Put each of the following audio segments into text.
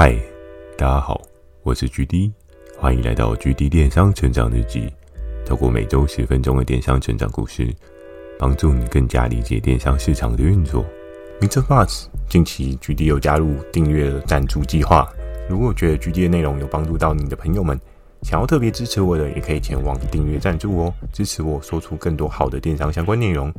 嗨，大家好，我是 GD，欢迎来到 GD 电商成长日记。透过每周十分钟的电商成长故事，帮助你更加理解电商市场的运作。Mr. Buzz，近期 GD 有加入订阅赞助计划。如果觉得 GD 的内容有帮助到你的朋友们，想要特别支持我的，也可以前往订阅赞助哦，支持我说出更多好的电商相关内容。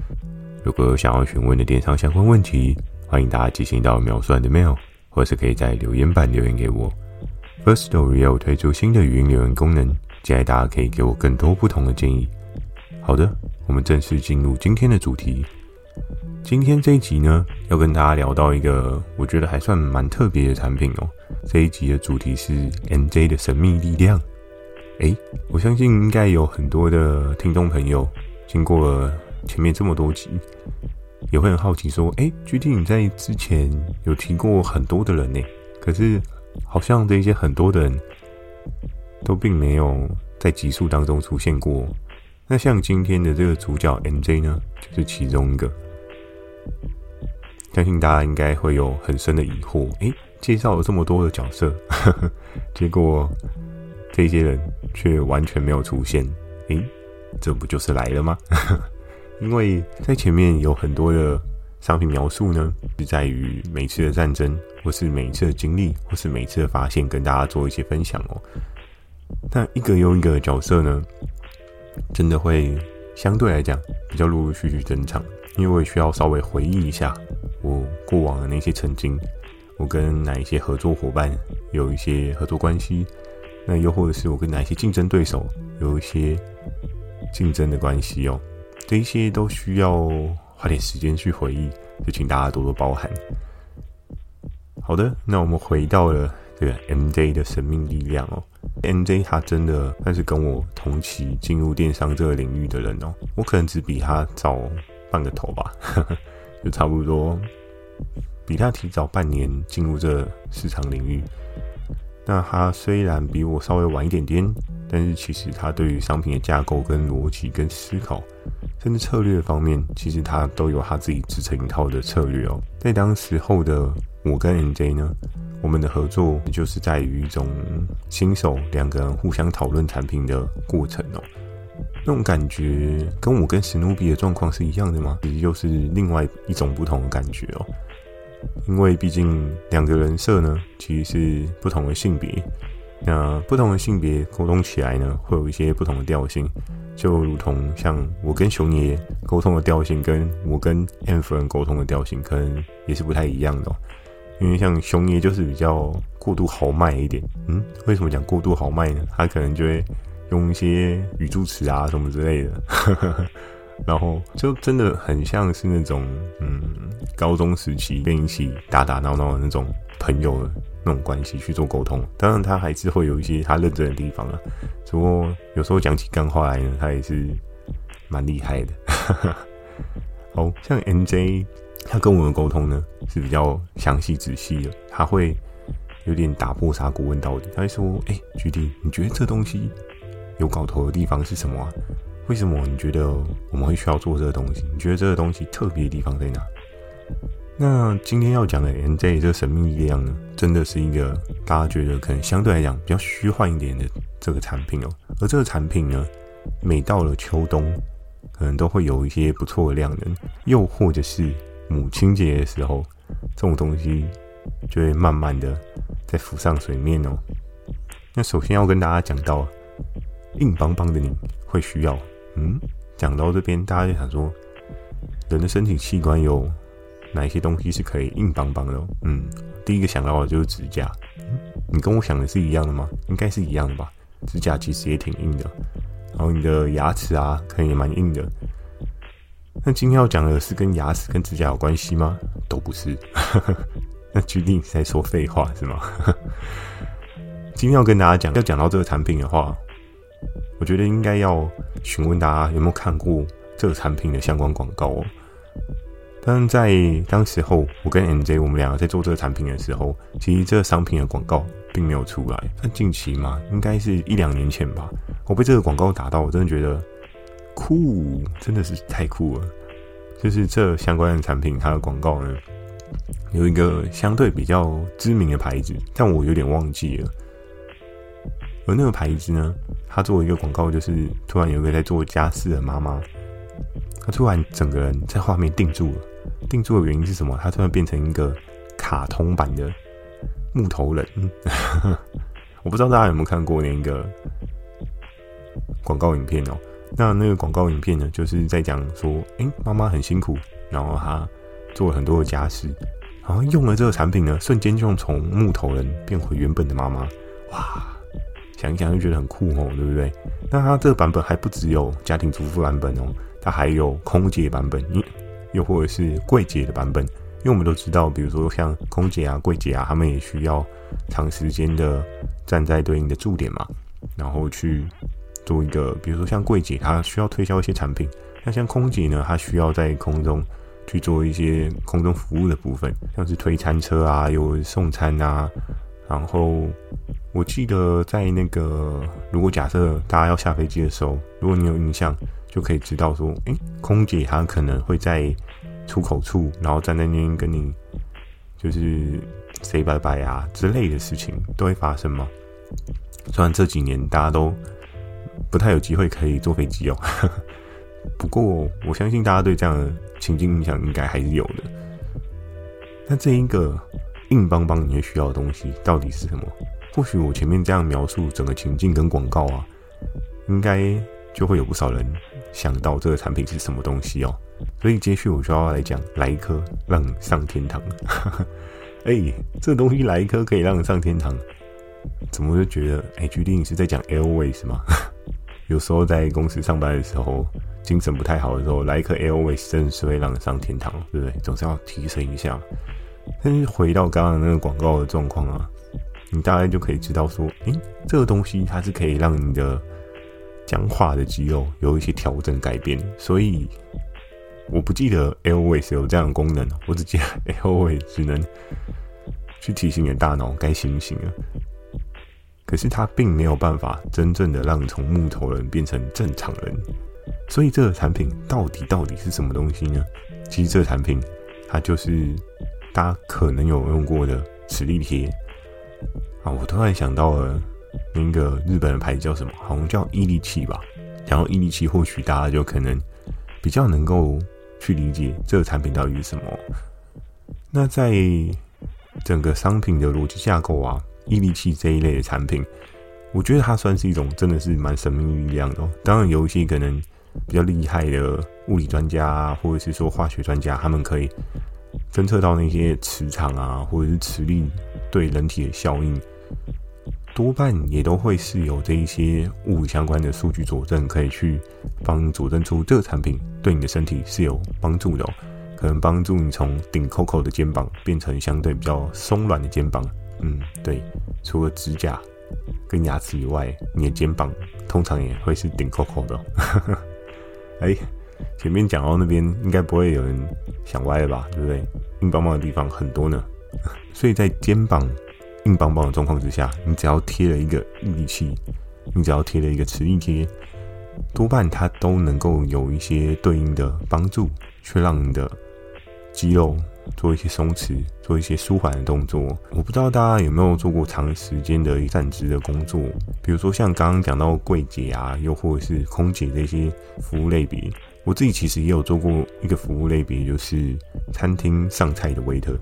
如果有想要询问的电商相关问题，欢迎大家寄信到描述的 mail。或是可以在留言板留言给我。Firstory 也有推出新的语音留言功能，期待大家可以给我更多不同的建议。好的，我们正式进入今天的主题。今天这一集呢，要跟大家聊到一个我觉得还算蛮特别的产品哦。这一集的主题是 MJ 的神秘力量。诶，我相信应该有很多的听众朋友经过了前面这么多集。也会很好奇说，哎，GD 你在之前有提过很多的人呢，可是好像这些很多的人都并没有在集数当中出现过。那像今天的这个主角 MJ 呢，就是其中一个。相信大家应该会有很深的疑惑，哎，介绍了这么多的角色，呵呵，结果这些人却完全没有出现，哎，这不就是来了吗？因为在前面有很多的商品描述呢，是在于每次的战争，或是每一次的经历，或是每一次的发现，跟大家做一些分享哦。但一个又一个的角色呢，真的会相对来讲比较陆陆续续登场，因为我也需要稍微回忆一下我过往的那些曾经，我跟哪一些合作伙伴有一些合作关系，那又或者是我跟哪一些竞争对手有一些竞争的关系哦。这些都需要花点时间去回忆，就请大家多多包涵。好的，那我们回到了这个 MJ 的神秘力量哦。MJ 他真的算是跟我同期进入电商这个领域的人哦，我可能只比他早半个头吧，就差不多比他提早半年进入这市场领域。那他虽然比我稍微晚一点点，但是其实他对于商品的架构、跟逻辑、跟思考。甚至策略方面，其实他都有他自己自成一套的策略哦。在当时候的我跟 N J 呢，我们的合作就是在于一种新手两个人互相讨论产品的过程哦。那种感觉跟我跟史努比的状况是一样的吗？其实又是另外一种不同的感觉哦。因为毕竟两个人设呢，其实是不同的性别。那不同的性别沟通起来呢，会有一些不同的调性，就如同像我跟熊爷沟通的调性，跟我跟 M 夫人沟通的调性，可能也是不太一样的。因为像熊爷就是比较过度豪迈一点，嗯，为什么讲过度豪迈呢？他可能就会用一些语助词啊什么之类的，然后就真的很像是那种嗯，高中时期跟一起打打闹闹的那种朋友。这种关系去做沟通，当然他还是会有一些他认真的地方啊。只不过有时候讲起干话来呢，他也是蛮厉害的。好像 N J，他跟我们沟通呢是比较详细仔细的，他会有点打破砂锅问到底。他会说：“哎，GD，你觉得这东西有搞头的地方是什么啊？为什么你觉得我们会需要做这个东西？你觉得这个东西特别的地方在哪？”那今天要讲的 NJ 这个神秘力量呢，真的是一个大家觉得可能相对来讲比较虚幻一点的这个产品哦。而这个产品呢，每到了秋冬，可能都会有一些不错的量能，又或者是母亲节的时候，这种东西就会慢慢的在浮上水面哦。那首先要跟大家讲到，硬邦邦的你会需要，嗯，讲到这边，大家就想说，人的身体器官有。哪一些东西是可以硬邦邦的？嗯，第一个想到的就是指甲。你跟我想的是一样的吗？应该是一样的吧。指甲其实也挺硬的，然后你的牙齿啊，可能也蛮硬的。那今天要讲的是跟牙齿跟指甲有关系吗？都不是。那 GD 你在说废话是吗？今天要跟大家讲，要讲到这个产品的话，我觉得应该要询问大家有没有看过这个产品的相关广告哦。但在当时候，我跟 MJ 我们两个在做这个产品的时候，其实这个商品的广告并没有出来。但近期嘛，应该是一两年前吧，我被这个广告打到，我真的觉得酷，真的是太酷了。就是这相关的产品，它的广告呢，有一个相对比较知名的牌子，但我有点忘记了。而那个牌子呢，他做一个广告，就是突然有一个在做家事的妈妈，她突然整个人在画面定住了。定住的原因是什么？它突然变成一个卡通版的木头人。我不知道大家有没有看过那个广告影片哦。那那个广告影片呢，就是在讲说，诶，妈妈很辛苦，然后她做了很多的家事，然后用了这个产品呢，瞬间就从木头人变回原本的妈妈。哇，想一想就觉得很酷哦，对不对？那它这个版本还不只有家庭主妇版本哦，它还有空姐版本，又或者是柜姐的版本。因为我们都知道，比如说像空姐啊、柜姐啊，他们也需要长时间的站在对应的驻点嘛，然后去做一个，比如说像柜姐，她需要推销一些产品；那像空姐呢，她需要在空中去做一些空中服务的部分，像是推餐车啊、有送餐啊。然后我记得在那个，如果假设大家要下飞机的时候，如果你有印象，就可以知道说，诶，空姐她可能会在。出口处，然后站在那边跟你就是 say 拜拜啊之类的事情都会发生吗？虽然这几年大家都不太有机会可以坐飞机哦，不过我相信大家对这样的情境印象应该还是有的。那这一个硬邦邦你会需要的东西到底是什么？或许我前面这样描述整个情境跟广告啊，应该就会有不少人想到这个产品是什么东西哦。所以接续我就要来讲来一颗让你上天堂。哎、欸，这东西来一颗可以让你上天堂，怎么就觉得哎，决、欸、定你是在讲 Airways 吗？有时候在公司上班的时候，精神不太好的时候，来一颗 Airways 真的是会让你上天堂，对不对？总是要提升一下。但是回到刚刚那个广告的状况啊，你大概就可以知道说，哎、欸，这个东西它是可以让你的僵化的肌肉有一些调整改变，所以。我不记得 Airways 有这样的功能，我只记得 Airways 只能去提醒你的大脑该醒醒了。可是它并没有办法真正的让你从木头人变成正常人。所以这个产品到底到底是什么东西呢？其实这个产品它就是大家可能有用过的磁力贴啊。我突然想到了那个日本的牌子叫什么？好像叫伊利气吧。然后伊利气或许大家就可能比较能够。去理解这个产品到底是什么？那在整个商品的逻辑架构啊，伊力气这一类的产品，我觉得它算是一种真的是蛮神秘力量的。当然，有一些可能比较厉害的物理专家啊，或者是说化学专家，他们可以侦测到那些磁场啊，或者是磁力对人体的效应。多半也都会是有这一些物理相关的数据佐证，可以去帮佐证出这个产品对你的身体是有帮助的。可能帮助你从顶扣扣的肩膀变成相对比较松软的肩膀。嗯，对，除了指甲跟牙齿以外，你的肩膀通常也会是顶扣扣的哦。哎，前面讲到那边，应该不会有人想歪了吧？对不对？硬邦邦的地方很多呢，所以在肩膀。硬邦邦的状况之下，你只要贴了一个力气，你只要贴了一个磁力贴，多半它都能够有一些对应的帮助，去让你的肌肉做一些松弛，做一些舒缓的动作。我不知道大家有没有做过长时间的站姿的工作，比如说像刚刚讲到柜姐啊，又或者是空姐这些服务类别。我自己其实也有做过一个服务类别，就是餐厅上菜的 waiter。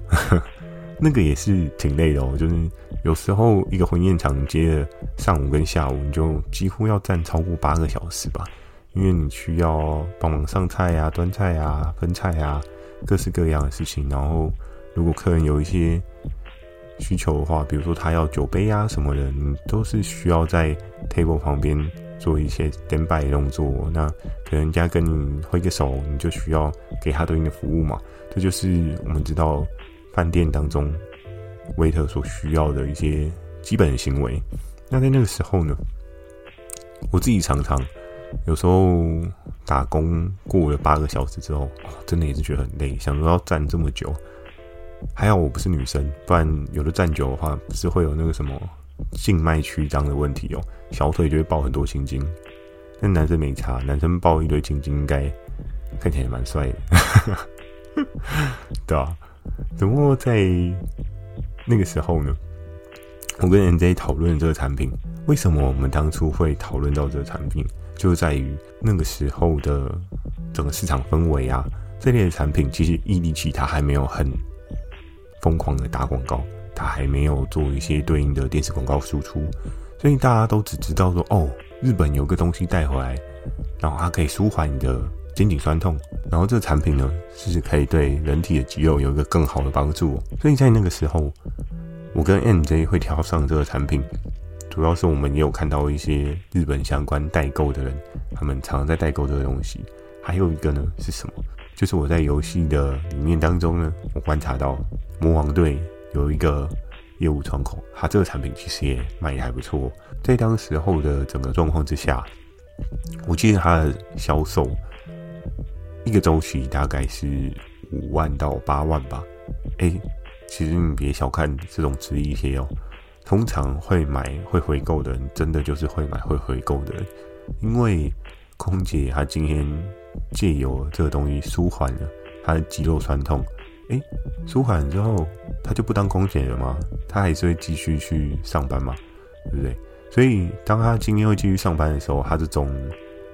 那个也是挺累的哦，就是有时候一个婚宴场接着上午跟下午，你就几乎要站超过八个小时吧，因为你需要帮忙上菜啊、端菜啊、分菜啊，各式各样的事情。然后如果客人有一些需求的话，比如说他要酒杯啊什么的，你都是需要在 table 旁边做一些 standby 动作。那人家跟你挥个手，你就需要给他对应的服务嘛。这就是我们知道。饭店当中，waiter 所需要的一些基本的行为。那在那个时候呢，我自己常常有时候打工过了八个小时之后，真的也是觉得很累，想说要站这么久。还好我不是女生，不然有的站久的话，不是会有那个什么静脉曲张的问题哦，小腿就会爆很多青筋。但男生没差，男生抱一堆青筋应该看起来也蛮帅的，对吧？只不过在那个时候呢，我跟 NJ 讨论这个产品，为什么我们当初会讨论到这个产品，就在于那个时候的整个市场氛围啊，这类的产品其实一力起它还没有很疯狂的打广告，它还没有做一些对应的电视广告输出，所以大家都只知道说，哦，日本有个东西带回来，然后它可以舒缓你的。肩颈酸痛，然后这个产品呢，是可以对人体的肌肉有一个更好的帮助。所以在那个时候，我跟 NJ 会挑上这个产品，主要是我们也有看到一些日本相关代购的人，他们常常在代购这个东西。还有一个呢是什么？就是我在游戏的里面当中呢，我观察到魔王队有一个业务窗口，它这个产品其实也卖得还不错。在当时候的整个状况之下，我记得它的销售。一个周期大概是五万到八万吧。哎，其实你别小看这种职业贴哦，通常会买会回购的人，真的就是会买会回购的人。因为空姐她今天借由这个东西舒缓了她的肌肉酸痛，哎，舒缓之后，她就不当空姐了吗？她还是会继续去上班嘛，对不对？所以当她今天会继续上班的时候，她这种。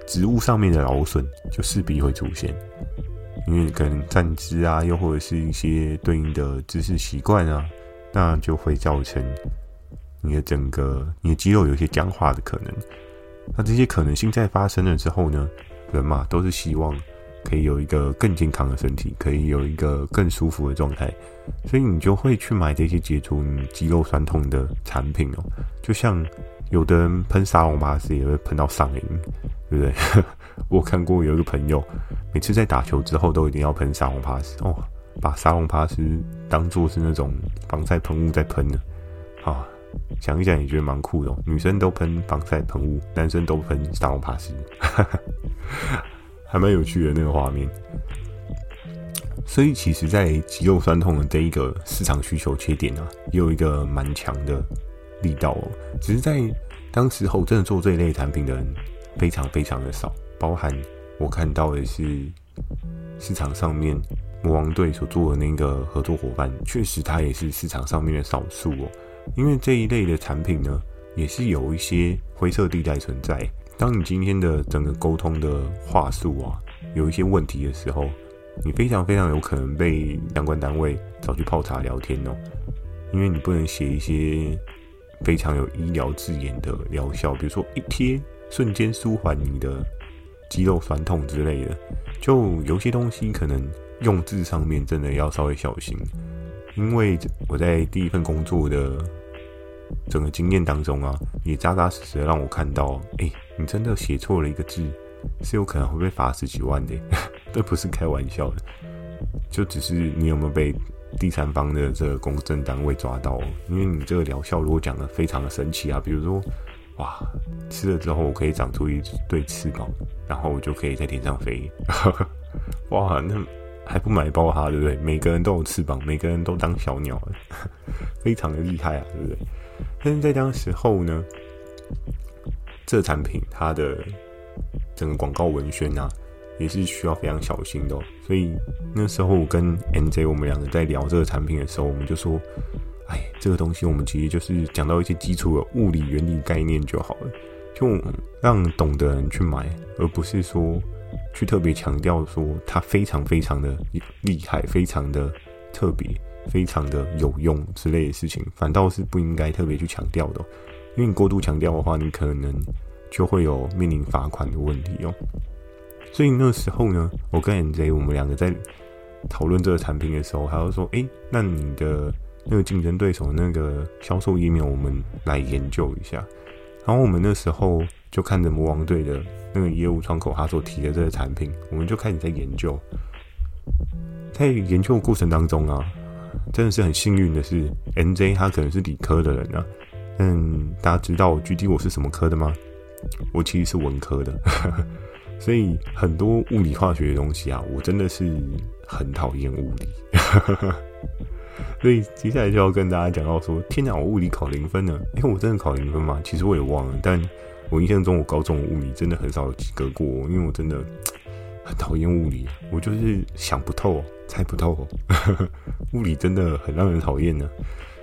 植物上面的劳损就势必会出现，因为可能站姿啊，又或者是一些对应的姿势习惯啊，那就会造成你的整个你的肌肉有一些僵化的可能。那这些可能性在发生了之后呢，人嘛都是希望可以有一个更健康的身体，可以有一个更舒服的状态，所以你就会去买这些解除你肌肉酸痛的产品哦，就像。有的人喷沙龙巴斯也会喷到上瘾，对不对？我看过有一个朋友，每次在打球之后都一定要喷沙龙帕斯哦，把沙龙帕斯当做是那种防晒喷雾在喷呢。啊，想一想也觉得蛮酷的。女生都喷防晒喷雾，男生都喷沙龙帕斯，还蛮有趣的那个画面。所以其实，在肌肉酸痛的这一个市场需求切点啊，也有一个蛮强的。力道哦，只是在当时候真的做这一类产品的人非常非常的少，包含我看到的是市场上面魔王队所做的那个合作伙伴，确实他也是市场上面的少数哦。因为这一类的产品呢，也是有一些灰色地带存在。当你今天的整个沟通的话术啊有一些问题的时候，你非常非常有可能被相关单位找去泡茶聊天哦，因为你不能写一些。非常有医疗字眼的疗效，比如说一贴瞬间舒缓你的肌肉酸痛之类的，就有些东西可能用字上面真的要稍微小心，因为我在第一份工作的整个经验当中啊，也扎扎实实的让我看到，哎、你真的写错了一个字，是有可能会被罚十几万的，这不是开玩笑的，就只是你有没有被。第三方的这个公证单位抓到，因为你这个疗效如果讲的非常的神奇啊，比如说，哇，吃了之后我可以长出一对翅膀，然后我就可以在天上飞，哇，那还不买爆它，对不对？每个人都有翅膀，每个人都当小鸟，非常的厉害啊，对不对？但是在当时候呢，这产品它的整个广告文宣啊。也是需要非常小心的，所以那时候我跟 NJ 我们两个在聊这个产品的时候，我们就说，哎，这个东西我们其实就是讲到一些基础的物理原理概念就好了，就让懂的人去买，而不是说去特别强调说它非常非常的厉害、非常的特别、非常的有用之类的事情，反倒是不应该特别去强调的，因为你过度强调的话，你可能就会有面临罚款的问题哦。所以那时候呢，我跟 NJ 我们两个在讨论这个产品的时候，还要说：“哎，那你的那个竞争对手那个销售页面，我们来研究一下。”然后我们那时候就看着魔王队的那个业务窗口，他所提的这个产品，我们就开始在研究。在研究的过程当中啊，真的是很幸运的是，NJ 他可能是理科的人啊。嗯，大家知道具体我是什么科的吗？我其实是文科的。所以很多物理化学的东西啊，我真的是很讨厌物理。所以接下来就要跟大家讲到说，天哪，我物理考零分呢？因为我真的考零分吗？其实我也忘了，但我印象中我高中物理真的很少及格过，因为我真的很讨厌物理，我就是想不透，猜不透，物理真的很让人讨厌呢。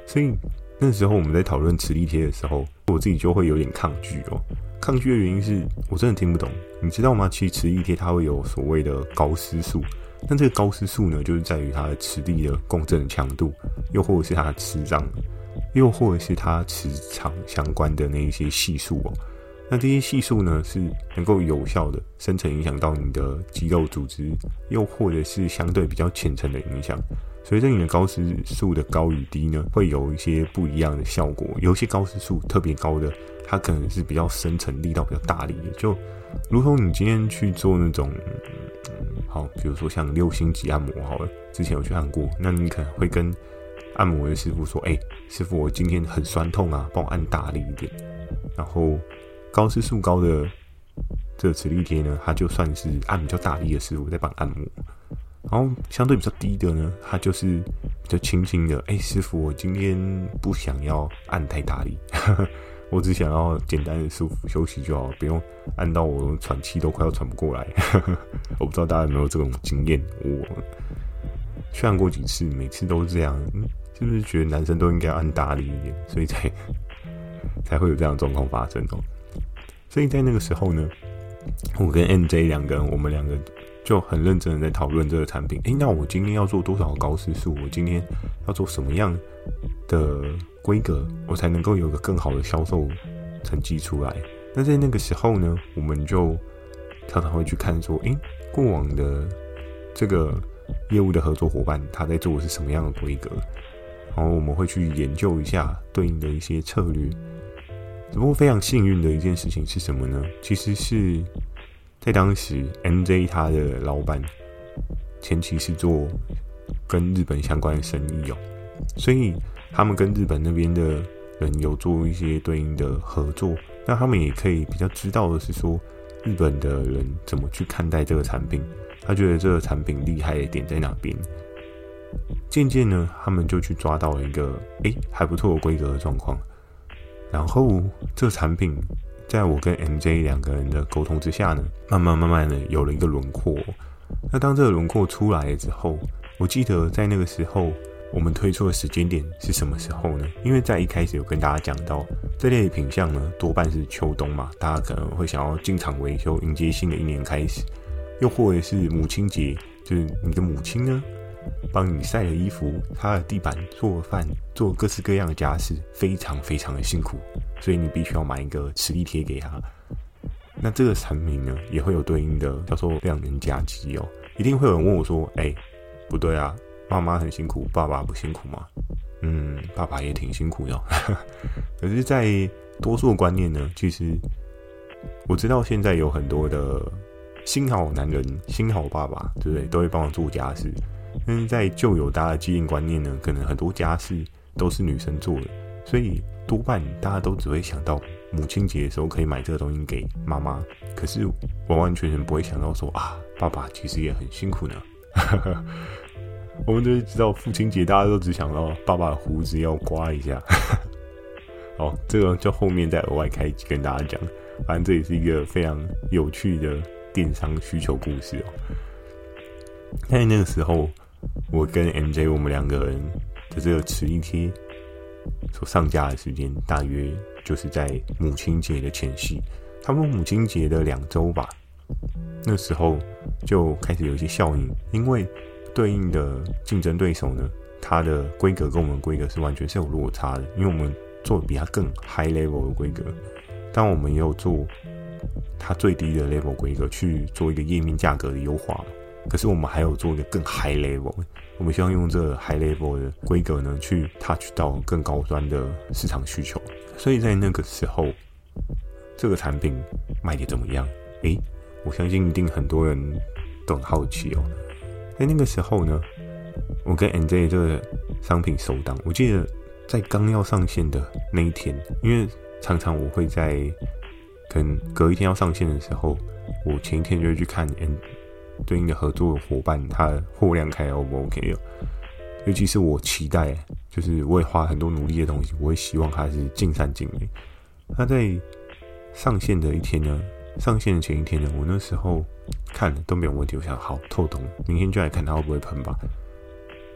所以那时候我们在讨论磁力贴的时候，我自己就会有点抗拒哦。抗拒的原因是我真的听不懂，你知道吗？其实磁力贴它会有所谓的高斯数，那这个高斯数呢，就是在于它的磁力的共振强度，又或者是它的磁场，又或者是它磁场相关的那一些系数哦。那这些系数呢，是能够有效的深层影响到你的肌肉组织，又或者是相对比较浅层的影响。随着你的高斯数的高与低呢，会有一些不一样的效果。有些高斯数特别高的，它可能是比较深层、力道比较大力的。就如同你今天去做那种，好，比如说像六星级按摩，好了，之前有去按过，那你可能会跟按摩的师傅说：“哎，师傅，我今天很酸痛啊，帮我按大力一点。”然后。高斯数高的这个磁力贴呢，它就算是按比较大力的师傅在帮按摩，然后相对比较低的呢，他就是比较轻轻的。哎，师傅，我今天不想要按太大力，我只想要简单的舒服休息就好，不用按到我喘气都快要喘不过来。我不知道大家有没有这种经验，我去按过几次，每次都是这样。嗯，是不是觉得男生都应该按大力一点，所以才才会有这样的状况发生哦？所以在那个时候呢，我跟 N J 两个人，我们两个就很认真的在讨论这个产品。诶，那我今天要做多少高斯数？我今天要做什么样的规格，我才能够有个更好的销售成绩出来？那在那个时候呢，我们就常常会去看说，诶，过往的这个业务的合作伙伴他在做的是什么样的规格？然后我们会去研究一下对应的一些策略。只不过非常幸运的一件事情是什么呢？其实是在当时，MJ 他的老板前期是做跟日本相关的生意哦，所以他们跟日本那边的人有做一些对应的合作。那他们也可以比较知道的是说，日本的人怎么去看待这个产品，他觉得这个产品厉害的点在哪边。渐渐呢，他们就去抓到了一个诶还不错的规格的状况。然后，这个产品在我跟 MJ 两个人的沟通之下呢，慢慢慢慢的有了一个轮廓。那当这个轮廓出来了之后，我记得在那个时候，我们推出的时间点是什么时候呢？因为在一开始有跟大家讲到，这类品相呢，多半是秋冬嘛，大家可能会想要进场维修，迎接新的一年开始，又或者是母亲节，就是你的母亲呢。帮你晒了衣服，擦了地板，做饭，做各式各样的家事，非常非常的辛苦，所以你必须要买一个磁力贴给他。那这个产品呢，也会有对应的叫做量能价机哦。一定会有人问我说：“哎，不对啊，妈妈很辛苦，爸爸不辛苦吗？”嗯，爸爸也挺辛苦的。可是，在多数观念呢，其实我知道现在有很多的新好男人、新好爸爸，对不对？都会帮我做家事。但是在旧有大家的既定观念呢，可能很多家事都是女生做的，所以多半大家都只会想到母亲节的时候可以买这个东西给妈妈，可是完完全全不会想到说啊，爸爸其实也很辛苦呢。我们都知道父亲节，大家都只想到爸爸胡子要刮一下。哦，这个就后面再额外开跟大家讲，反正这也是一个非常有趣的电商需求故事哦。在那个时候，我跟 MJ 我们两个人的这个磁力贴所上架的时间，大约就是在母亲节的前夕，差不多母亲节的两周吧。那时候就开始有一些效应，因为对应的竞争对手呢，它的规格跟我们规格是完全是有落差的，因为我们做比它更 high level 的规格，但我们也有做它最低的 level 规格去做一个页面价格的优化。可是我们还有做一个更 high level，我们希望用这个 high level 的规格呢，去 touch 到更高端的市场需求。所以在那个时候，这个产品卖的怎么样？诶，我相信一定很多人都很好奇哦。在那个时候呢，我跟 MJ 这个商品首档，我记得在刚要上线的那一天，因为常常我会在可能隔一天要上线的时候，我前一天就会去看 N。对应的合作伙伴，他的货量开 O 不 OK？尤其是我期待，就是我也花很多努力的东西，我也希望它是尽善尽美。他在上线的一天呢，上线的前一天呢，我那时候看都没有问题，我想好透懂，明天就来看它会不会喷吧。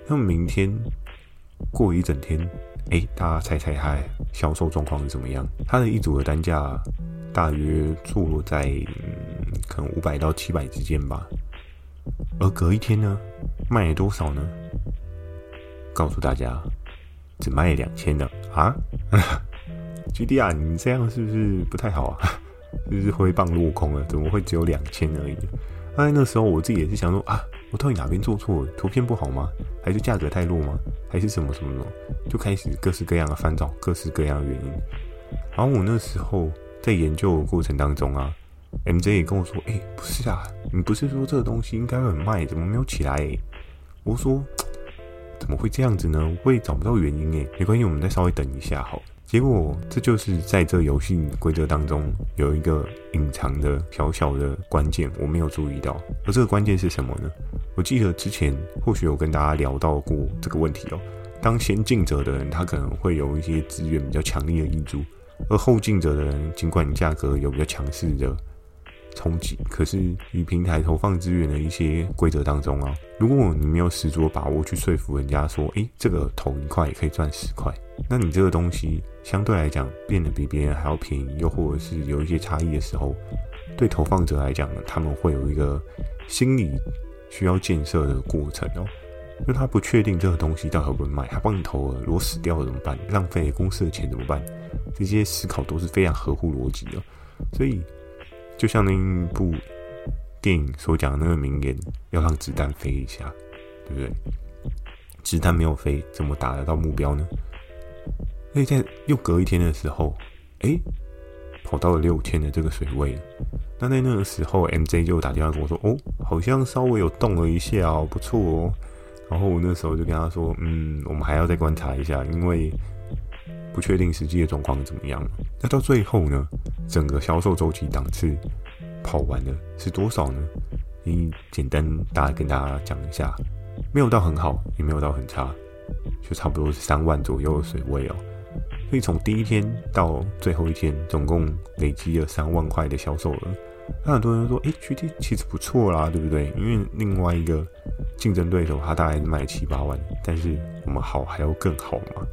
那么明天过一整天，哎，大家猜猜它销售状况是怎么样？它的一组的单价大约坐落在、可能五百到七百之间吧。而隔一天呢，卖了多少呢？告诉大家，只卖了两千的啊！GD 啊，你这样是不是不太好啊？就 是挥棒落空了，怎么会只有两千而已？那那时候我自己也是想说啊，我到底哪边做错了？图片不好吗？还是价格太弱吗？还是什么什么什么？就开始各式各样的翻找各式各样的原因。然后我那时候在研究的过程当中啊，MJ 也跟我说：“哎、不是啊，你不是说这个东西应该会很卖，怎么没有起来、欸？”我说：“怎么会这样子呢？我也找不到原因诶、没关系，我们再稍微等一下好。”结果，这就是在这游戏规则当中有一个隐藏的小小的关键，我没有注意到。而这个关键是什么呢？我记得之前或许有跟大家聊到过这个问题哦。当先进者的人，他可能会有一些资源比较强力的挹注；而后进者的人，尽管价格有比较强势的冲击，可是与平台投放资源的一些规则当中啊，如果你没有十足的把握去说服人家说，诶，这个投一块也可以赚十块。那你这个东西相对来讲变得比别人还要便宜，又或者是有一些差异的时候，对投放者来讲呢，他们会有一个心理需要建设的过程哦，因为他不确定这个东西到底会不会卖，他帮你投了，如果死掉了怎么办？浪费公司的钱怎么办？这些思考都是非常合乎逻辑的，所以就像那一部电影所讲的那个名言，要让子弹飞一下，对不对？子弹没有飞，怎么打得到目标呢？那在又隔一天的时候，哎、跑到了六千的这个水位。那在那个时候，MJ 就打电话跟我说：“哦，好像稍微有动了一下哦，不错哦。”然后我那时候就跟他说：“嗯，我们还要再观察一下，因为不确定实际的状况怎么样。”那到最后呢，整个销售周期档次跑完了是多少呢？你简单大概跟大家讲一下，没有到很好，也没有到很差。就差不多是三万左右的水位哦，所以从第一天到最后一天，总共累积了三万块的销售额。那很多人说，诶，GD 其实不错啦，对不对？因为另外一个竞争对手他大概卖七八万，但是我们好还要更好嘛。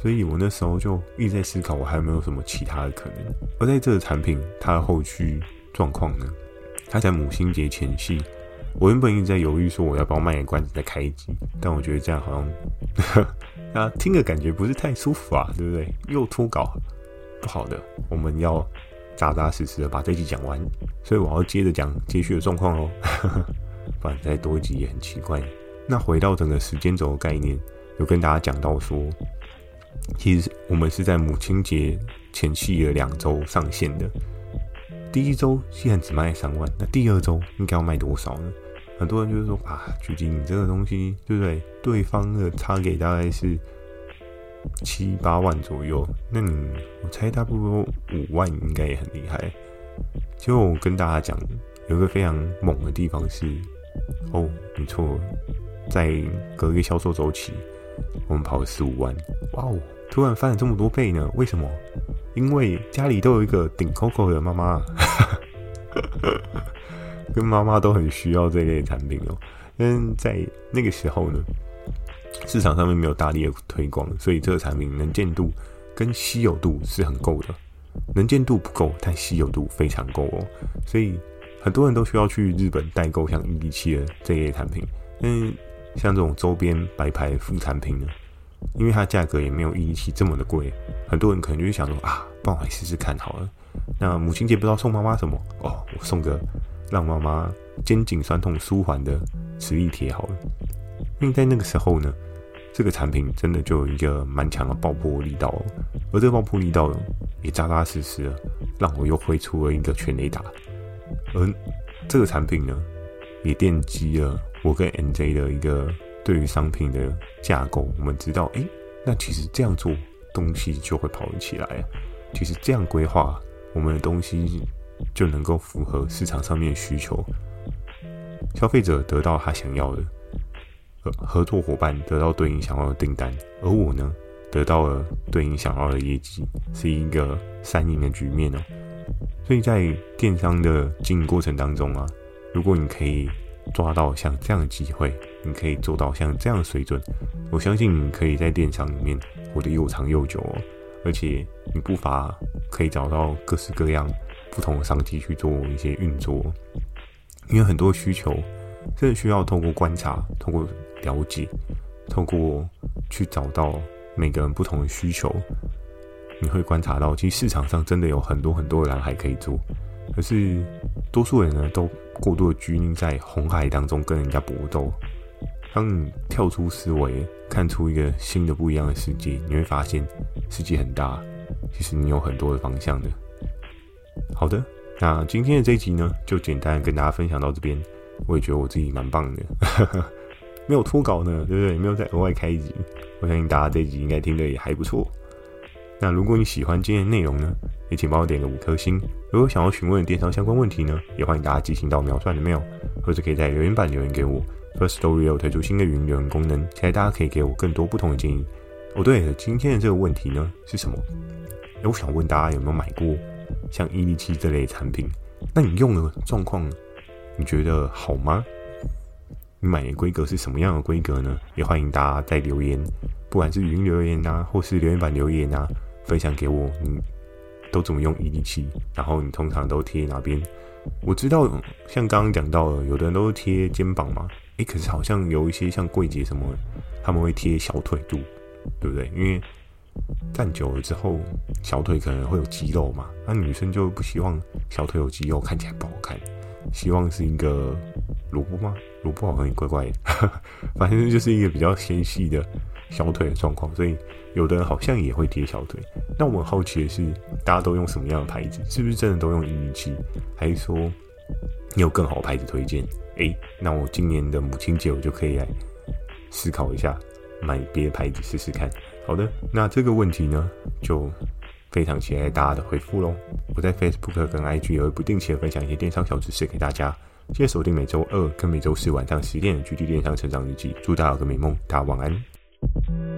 所以我那时候就一直在思考，我还有没有什么其他的可能。而在这个产品它的后续状况呢？它在母亲节前夕。我原本一直在犹豫，说我要不要卖个关子再开一集，但我觉得这样好像，啊，听的感觉不是太舒服啊，对不对？又脱稿，不好的，我们要扎扎实实的把这集讲完，所以我要接着讲接续的状况喽，不然再多一集也很奇怪。那回到整个时间轴的概念，有跟大家讲到说，其实我们是在母亲节前夕的两周上线的，第一周既然只卖三万，那第二周应该要卖多少呢？很多人就是说啊，巨鲸你这个东西对不对？对方的差给大概是七八万左右，那你我猜差不多五万应该也很厉害。结果我跟大家讲，有个非常猛的地方是，哦，没错，在隔一个销售周期，我们跑了十五万，哇哦，突然翻了这么多倍呢？为什么？因为家里都有一个顶 Coco 的妈妈。跟妈妈都很需要这类产品哦，但在那个时候呢，市场上面没有大力的推广，所以这个产品能见度跟稀有度是很够的。能见度不够，但稀有度非常够哦，所以很多人都需要去日本代购像一一七的这类产品。嗯，像这种周边白牌副产品呢，因为它价格也没有一一七这么的贵，很多人可能就会想说啊，帮我来试试看好了。那母亲节不知道送妈妈什么哦，我送个。让妈妈肩颈酸痛舒缓的磁力贴好了，因为在那个时候呢，这个产品真的就有一个蛮强的爆破力道，而这个爆破力道也扎扎实实的让我又挥出了一个全雷打，而这个产品呢，也奠基了我跟 NJ 的一个对于商品的架构。我们知道，哎，那其实这样做东西就会跑起来，其实这样规划我们的东西。就能够符合市场上面的需求，消费者得到他想要的，合合作伙伴得到对应想要的订单，而我呢，得到了对应想要的业绩，是一个三赢的局面哦。所以在电商的经营过程当中啊，如果你可以抓到像这样的机会，你可以做到像这样的水准，我相信你可以在电商里面活得又长又久哦。而且你不乏可以找到各式各样不同的商机去做一些运作，因为很多需求真的需要透过观察、透过了解、透过去找到每个人不同的需求，你会观察到，其实市场上真的有很多很多的蓝海可以做，可是多数人呢都过度的拘泥在红海当中跟人家搏斗。当你跳出思维，看出一个新的不一样的世界，你会发现世界很大，其实你有很多的方向的。好的，那今天的这一集呢，就简单跟大家分享到这边。我也觉得我自己蛮棒的，没有脱稿呢，对不对？没有再额外开一集，我相信大家这一集应该听得也还不错。那如果你喜欢今天的内容呢，也请帮我点个五颗星。如果想要询问电商相关问题呢，也欢迎大家寄信到描述栏的 mail，或者可以在留言板留言给我。Firstory 有推出新的语音留言功能，期待大家可以给我更多不同的建议。哦，对了，今天的这个问题呢是什么？我想问大家有没有买过像伊利七这类产品？那你用的状况，你觉得好吗？你买的规格是什么样的规格呢？也欢迎大家在留言，不管是语音留言啊，或是留言板留言啊，分享给我，你都怎么用伊利七？然后你通常都贴哪边？我知道，像刚刚讲到的，有的人都是贴肩膀嘛。诶，可是好像有一些像柜姐什么，他们会贴小腿肚，对不对？因为站久了之后，小腿可能会有肌肉嘛。那女生就不希望小腿有肌肉，看起来不好看，希望是一个萝卜吗？萝卜好像也怪怪的，反正就是一个比较纤细的小腿的状况。所以有的人好像也会贴小腿。那我很好奇的是，大家都用什么样的牌子？是不是真的都用伊利七？还是说你有更好的牌子推荐？诶，那我今年的母亲节我就可以来思考一下，买别的牌子试试看。好的，那这个问题呢，就非常期待大家的回复喽。我在 Facebook 跟 IG 也会不定期的分享一些电商小知识给大家。记得锁定每周二跟每周四晚上十点的《GD 电商成长日记》。祝大家有个美梦，大家晚安。Thank you.